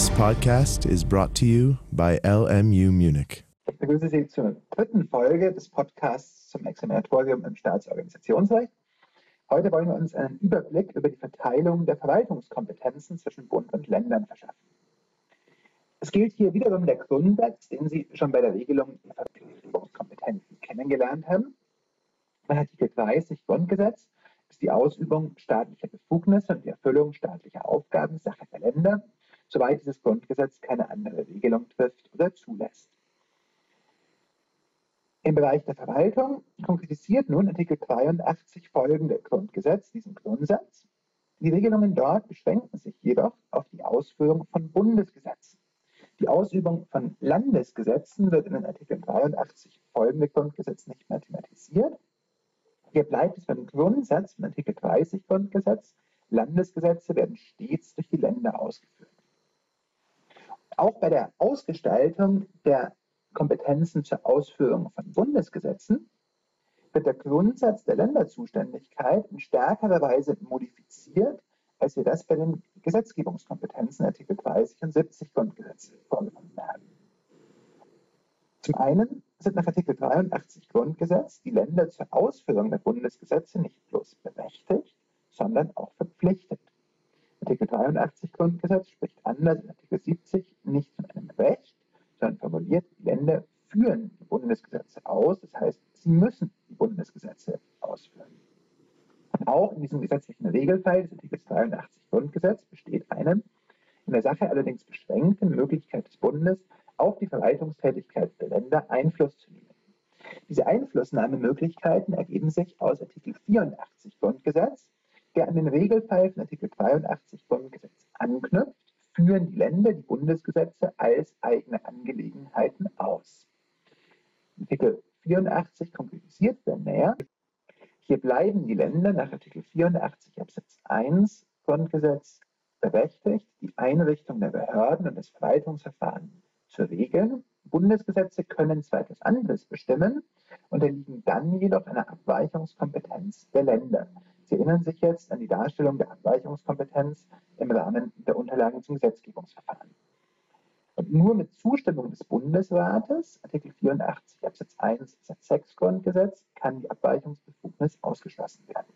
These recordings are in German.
This podcast is brought to you by LMU Munich. Ich begrüße Sie zur dritten Folge des Podcasts zum Examinatorium im Staatsorganisationsrecht. Heute wollen wir uns einen Überblick über die Verteilung der Verwaltungskompetenzen zwischen Bund und Ländern verschaffen. Es gilt hier wiederum der Grundsatz, den Sie schon bei der Regelung der Verwaltungskompetenzen kennengelernt haben. Bei Artikel 30 Grundgesetz ist die Ausübung staatlicher Befugnisse und die Erfüllung staatlicher Aufgaben Sache der Länder, soweit dieses Grundgesetz keine andere Regelung trifft oder zulässt. Im Bereich der Verwaltung konkretisiert nun Artikel 83 folgende Grundgesetz diesen Grundsatz. Die Regelungen dort beschränken sich jedoch auf die Ausführung von Bundesgesetzen. Die Ausübung von Landesgesetzen wird in den Artikel 83 folgende Grundgesetz nicht mehr thematisiert. Hier bleibt es beim Grundsatz von Artikel 30 Grundgesetz. Landesgesetze werden stets durch die Länder ausgeführt. Auch bei der Ausgestaltung der Kompetenzen zur Ausführung von Bundesgesetzen wird der Grundsatz der Länderzuständigkeit in stärkerer Weise modifiziert, als wir das bei den Gesetzgebungskompetenzen Artikel 30 und 70 Grundgesetz vorgenommen haben. Zum einen sind nach Artikel 83 Grundgesetz die Länder zur Ausführung der Bundesgesetze nicht bloß berechtigt, sondern auch verpflichtet. Artikel 83 Grundgesetz spricht anders als Artikel 70 nicht von einem Recht, sondern formuliert, die Länder führen die Bundesgesetze aus, das heißt, sie müssen die Bundesgesetze ausführen. Und auch in diesem gesetzlichen Regelfall des Artikels 83 Grundgesetz besteht eine in der Sache allerdings beschränkte Möglichkeit des Bundes, auf die Verwaltungstätigkeit der Länder Einfluss zu nehmen. Diese Einflussnahmemöglichkeiten ergeben sich aus Artikel 84 Grundgesetz, der an den Regelfall von Artikel 83 Grundgesetz anknüpft, führen die Länder die Bundesgesetze als eigene Angelegenheiten aus. Artikel 84 konkretisiert wir näher. Hier bleiben die Länder nach Artikel 84 Absatz 1 Grundgesetz berechtigt, die Einrichtung der Behörden und das Verwaltungsverfahren zu regeln. Bundesgesetze können zwar etwas anderes bestimmen, unterliegen dann jedoch einer Abweichungskompetenz der Länder. Sie erinnern sich jetzt an die Darstellung der Abweichungskompetenz im Rahmen der Unterlagen zum Gesetzgebungsverfahren. Und nur mit Zustimmung des Bundesrates, Artikel 84 Absatz 1 Satz 6 Grundgesetz, kann die Abweichungsbefugnis ausgeschlossen werden.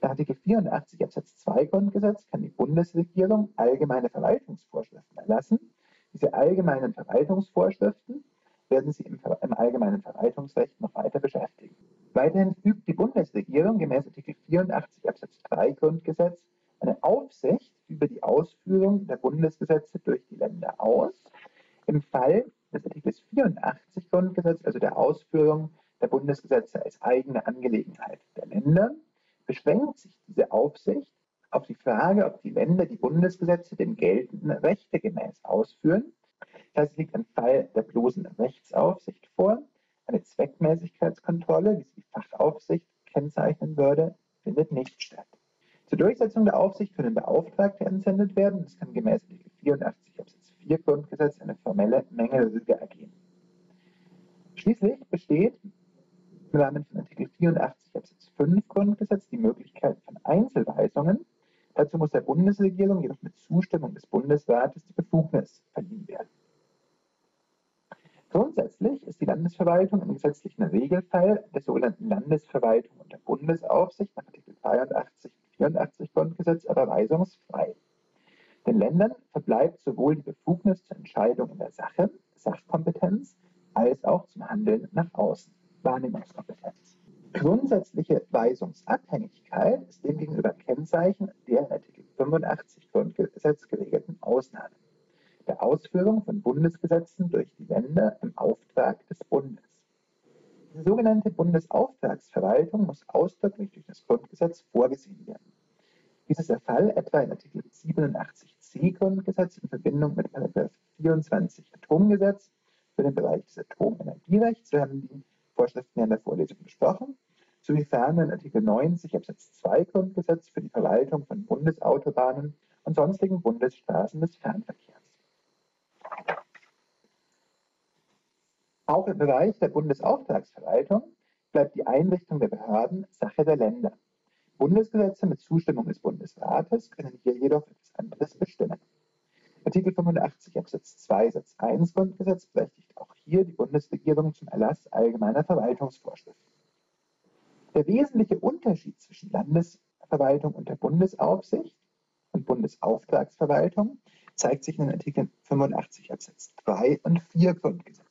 Nach Artikel 84 Absatz 2 Grundgesetz kann die Bundesregierung allgemeine Verwaltungsvorschriften erlassen. Diese allgemeinen Verwaltungsvorschriften werden Sie im, im allgemeinen Verwaltungsrecht noch weiter beschäftigen. Weiterhin übt die Bundesregierung gemäß Artikel 84 Absatz 3 Grundgesetz eine Aufsicht über die Ausführung der Bundesgesetze durch die Länder aus. Im Fall des Artikels 84 Grundgesetz, also der Ausführung der Bundesgesetze als eigene Angelegenheit der Länder, beschränkt sich diese Aufsicht auf die Frage, ob die Länder die Bundesgesetze den geltenden Rechte gemäß ausführen. Das es liegt ein Fall der bloßen Rechtsaufsicht vor. Eine Zweckmäßigkeitskontrolle, wie sie die Fachaufsicht kennzeichnen würde, findet nicht statt. Zur Durchsetzung der Aufsicht können Beauftragte entsendet werden. Das kann gemäß Artikel 84 Absatz 4 Grundgesetz eine formelle Mängelrüge ergehen. Schließlich besteht im Rahmen von Artikel 84 Absatz 5 Grundgesetz die Möglichkeit von Einzelweisungen. Dazu muss der Bundesregierung jedoch mit Zustimmung des Bundesrates die Befugnis verliehen werden. Grundsätzlich ist die Landesverwaltung im gesetzlichen Regelfall der sogenannten Landesverwaltung und der Bundesaufsicht nach Artikel 83 und 84 Grundgesetz aber weisungsfrei. Den Ländern verbleibt sowohl die Befugnis zur Entscheidung in der Sache, Sachkompetenz, als auch zum Handeln nach außen. Wahrnehmungskompetenz. Grundsätzliche Weisungsabhängigkeit ist demgegenüber Kennzeichen der in Artikel 85 Grundgesetz geregelten Ausnahmen der Ausführung von Bundesgesetzen durch die Länder im Auftrag des Bundes. Die sogenannte Bundesauftragsverwaltung muss ausdrücklich durch das Grundgesetz vorgesehen werden. Dies ist der Fall etwa in Artikel 87c Grundgesetz in Verbindung mit 24 Atomgesetz für den Bereich des Atomenergierechts. Wir haben die Vorschriften ja in der Vorlesung besprochen, sowie ferner in Artikel 90 Absatz 2 Grundgesetz für die Verwaltung von Bundesautobahnen und sonstigen Bundesstraßen des Fernverkehrs. Auch im Bereich der Bundesauftragsverwaltung bleibt die Einrichtung der Behörden Sache der Länder. Bundesgesetze mit Zustimmung des Bundesrates können hier jedoch etwas anderes bestimmen. Artikel 85 Absatz 2 Satz 1 Grundgesetz berechtigt auch hier die Bundesregierung zum Erlass allgemeiner Verwaltungsvorschriften. Der wesentliche Unterschied zwischen Landesverwaltung und der Bundesaufsicht und Bundesauftragsverwaltung zeigt sich in den Artikeln 85 Absatz 3 und 4 Grundgesetz.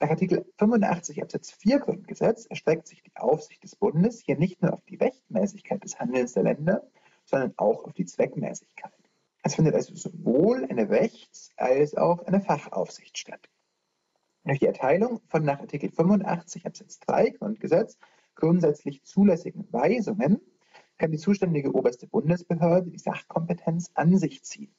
Nach Artikel 85 Absatz 4 Grundgesetz erstreckt sich die Aufsicht des Bundes hier nicht nur auf die Rechtmäßigkeit des Handelns der Länder, sondern auch auf die Zweckmäßigkeit. Es findet also sowohl eine Rechts- als auch eine Fachaufsicht statt. Durch die Erteilung von nach Artikel 85 Absatz 3 Grundgesetz grundsätzlich zulässigen Weisungen kann die zuständige oberste Bundesbehörde die Sachkompetenz an sich ziehen.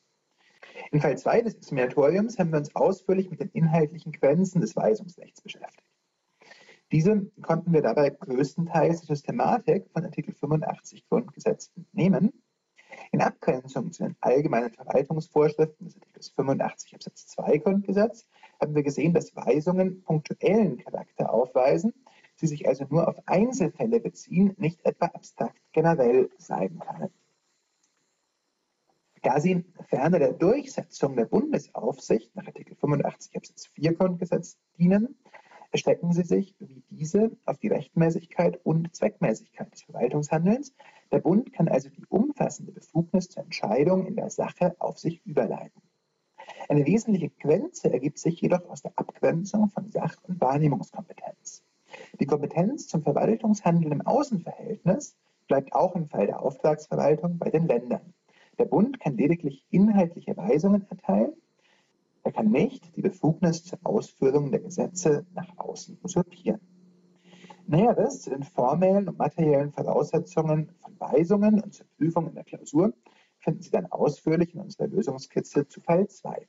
In Fall 2 des Examinatoriums haben wir uns ausführlich mit den inhaltlichen Grenzen des Weisungsrechts beschäftigt. Diese konnten wir dabei größtenteils der Systematik von Artikel 85 Grundgesetz entnehmen. In Abgrenzung zu den allgemeinen Verwaltungsvorschriften des Artikels 85 Absatz 2 Grundgesetz haben wir gesehen, dass Weisungen punktuellen Charakter aufweisen, sie sich also nur auf Einzelfälle beziehen, nicht etwa abstrakt generell sein können. Da sie ferner der Durchsetzung der Bundesaufsicht nach Artikel 85 Absatz 4 Grundgesetz dienen, erstrecken sie sich wie diese auf die Rechtmäßigkeit und Zweckmäßigkeit des Verwaltungshandelns. Der Bund kann also die umfassende Befugnis zur Entscheidung in der Sache auf sich überleiten. Eine wesentliche Grenze ergibt sich jedoch aus der Abgrenzung von Sach- und Wahrnehmungskompetenz. Die Kompetenz zum Verwaltungshandeln im Außenverhältnis bleibt auch im Fall der Auftragsverwaltung bei den Ländern. Der Bund kann lediglich inhaltliche Weisungen erteilen. Er kann nicht die Befugnis zur Ausführung der Gesetze nach außen usurpieren. Näheres zu den formellen und materiellen Voraussetzungen von Weisungen und zur Prüfung in der Klausur finden Sie dann ausführlich in unserer Lösungskizze zu Fall 2.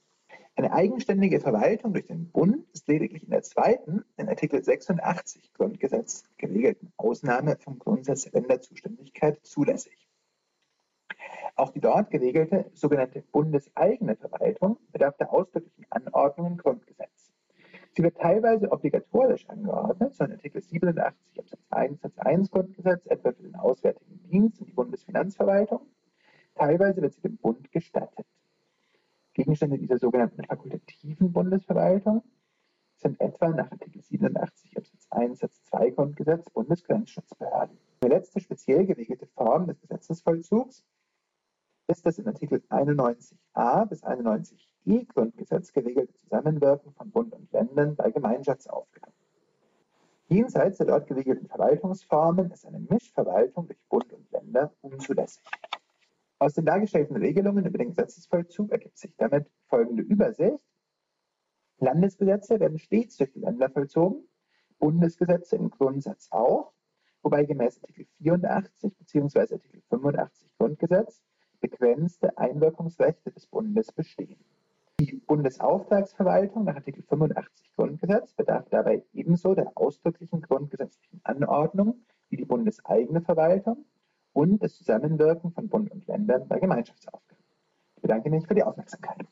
Eine eigenständige Verwaltung durch den Bund ist lediglich in der zweiten, in Artikel 86 Grundgesetz geregelten Ausnahme vom Grundsatz der Länderzuständigkeit zulässig. Auch die dort geregelte sogenannte bundeseigene Verwaltung bedarf der ausdrücklichen Anordnung im Grundgesetz. Sie wird teilweise obligatorisch angeordnet, so in Artikel 87 Absatz 1 Satz 1 Grundgesetz, etwa für den Auswärtigen Dienst und die Bundesfinanzverwaltung. Teilweise wird sie dem Bund gestattet. Gegenstände dieser sogenannten fakultativen Bundesverwaltung sind etwa nach Artikel 87 Absatz 1 Satz 2 Grundgesetz Bundesgrenzschutzbehörden. Die letzte speziell geregelte Form des Gesetzesvollzugs ist das in Artikel 91a bis 91e Grundgesetz geregelte Zusammenwirken von Bund und Ländern bei Gemeinschaftsaufgaben. Jenseits der dort geregelten Verwaltungsformen ist eine Mischverwaltung durch Bund und Länder unzulässig. Aus den dargestellten Regelungen über den Gesetzesvollzug ergibt sich damit folgende Übersicht. Landesgesetze werden stets durch die Länder vollzogen, Bundesgesetze im Grundsatz auch, wobei gemäß Artikel 84 bzw. Artikel 85 Grundgesetz begrenzte Einwirkungsrechte des Bundes bestehen. Die Bundesauftragsverwaltung nach Artikel 85 Grundgesetz bedarf dabei ebenso der ausdrücklichen grundgesetzlichen Anordnung wie die bundeseigene Verwaltung und das Zusammenwirken von Bund und Ländern bei Gemeinschaftsaufgaben. Ich bedanke mich für die Aufmerksamkeit.